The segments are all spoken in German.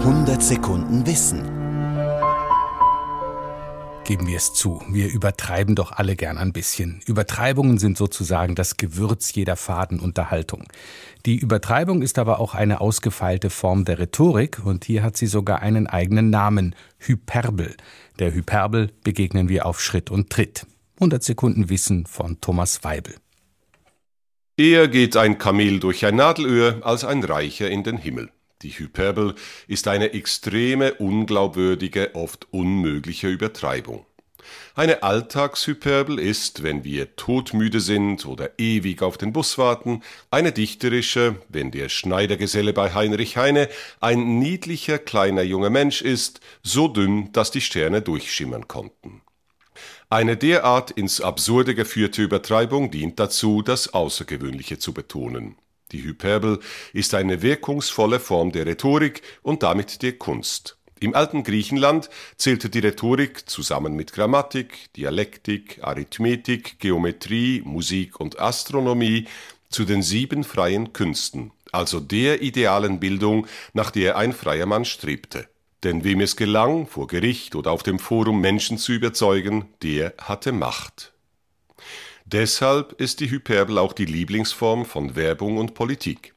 100 Sekunden Wissen. Geben wir es zu, wir übertreiben doch alle gern ein bisschen. Übertreibungen sind sozusagen das Gewürz jeder faden Unterhaltung. Die Übertreibung ist aber auch eine ausgefeilte Form der Rhetorik und hier hat sie sogar einen eigenen Namen, Hyperbel. Der Hyperbel begegnen wir auf Schritt und Tritt. 100 Sekunden Wissen von Thomas Weibel. Eher geht ein Kamel durch ein Nadelöhr als ein Reicher in den Himmel. Die Hyperbel ist eine extreme, unglaubwürdige, oft unmögliche Übertreibung. Eine Alltagshyperbel ist, wenn wir todmüde sind oder ewig auf den Bus warten, eine dichterische, wenn der Schneidergeselle bei Heinrich Heine ein niedlicher kleiner junger Mensch ist, so dünn, dass die Sterne durchschimmern konnten. Eine derart ins Absurde geführte Übertreibung dient dazu, das Außergewöhnliche zu betonen. Die Hyperbel ist eine wirkungsvolle Form der Rhetorik und damit der Kunst. Im alten Griechenland zählte die Rhetorik zusammen mit Grammatik, Dialektik, Arithmetik, Geometrie, Musik und Astronomie zu den sieben freien Künsten, also der idealen Bildung, nach der ein freier Mann strebte. Denn wem es gelang, vor Gericht oder auf dem Forum Menschen zu überzeugen, der hatte Macht. Deshalb ist die Hyperbel auch die Lieblingsform von Werbung und Politik.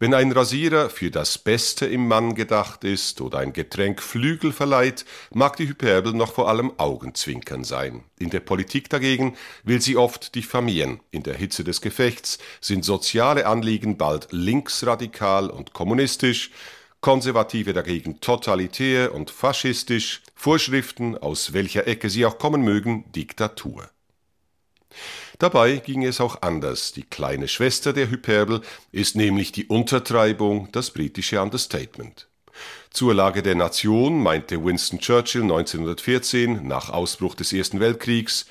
Wenn ein Rasierer für das Beste im Mann gedacht ist oder ein Getränk Flügel verleiht, mag die Hyperbel noch vor allem Augenzwinkern sein. In der Politik dagegen will sie oft diffamieren. In der Hitze des Gefechts sind soziale Anliegen bald linksradikal und kommunistisch, Konservative dagegen totalitär und faschistisch, Vorschriften, aus welcher Ecke sie auch kommen mögen, Diktatur. Dabei ging es auch anders. Die kleine Schwester der Hyperbel ist nämlich die Untertreibung, das britische Understatement. Zur Lage der Nation meinte Winston Churchill 1914 nach Ausbruch des Ersten Weltkriegs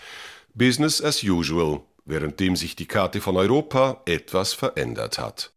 Business as usual, währenddem sich die Karte von Europa etwas verändert hat.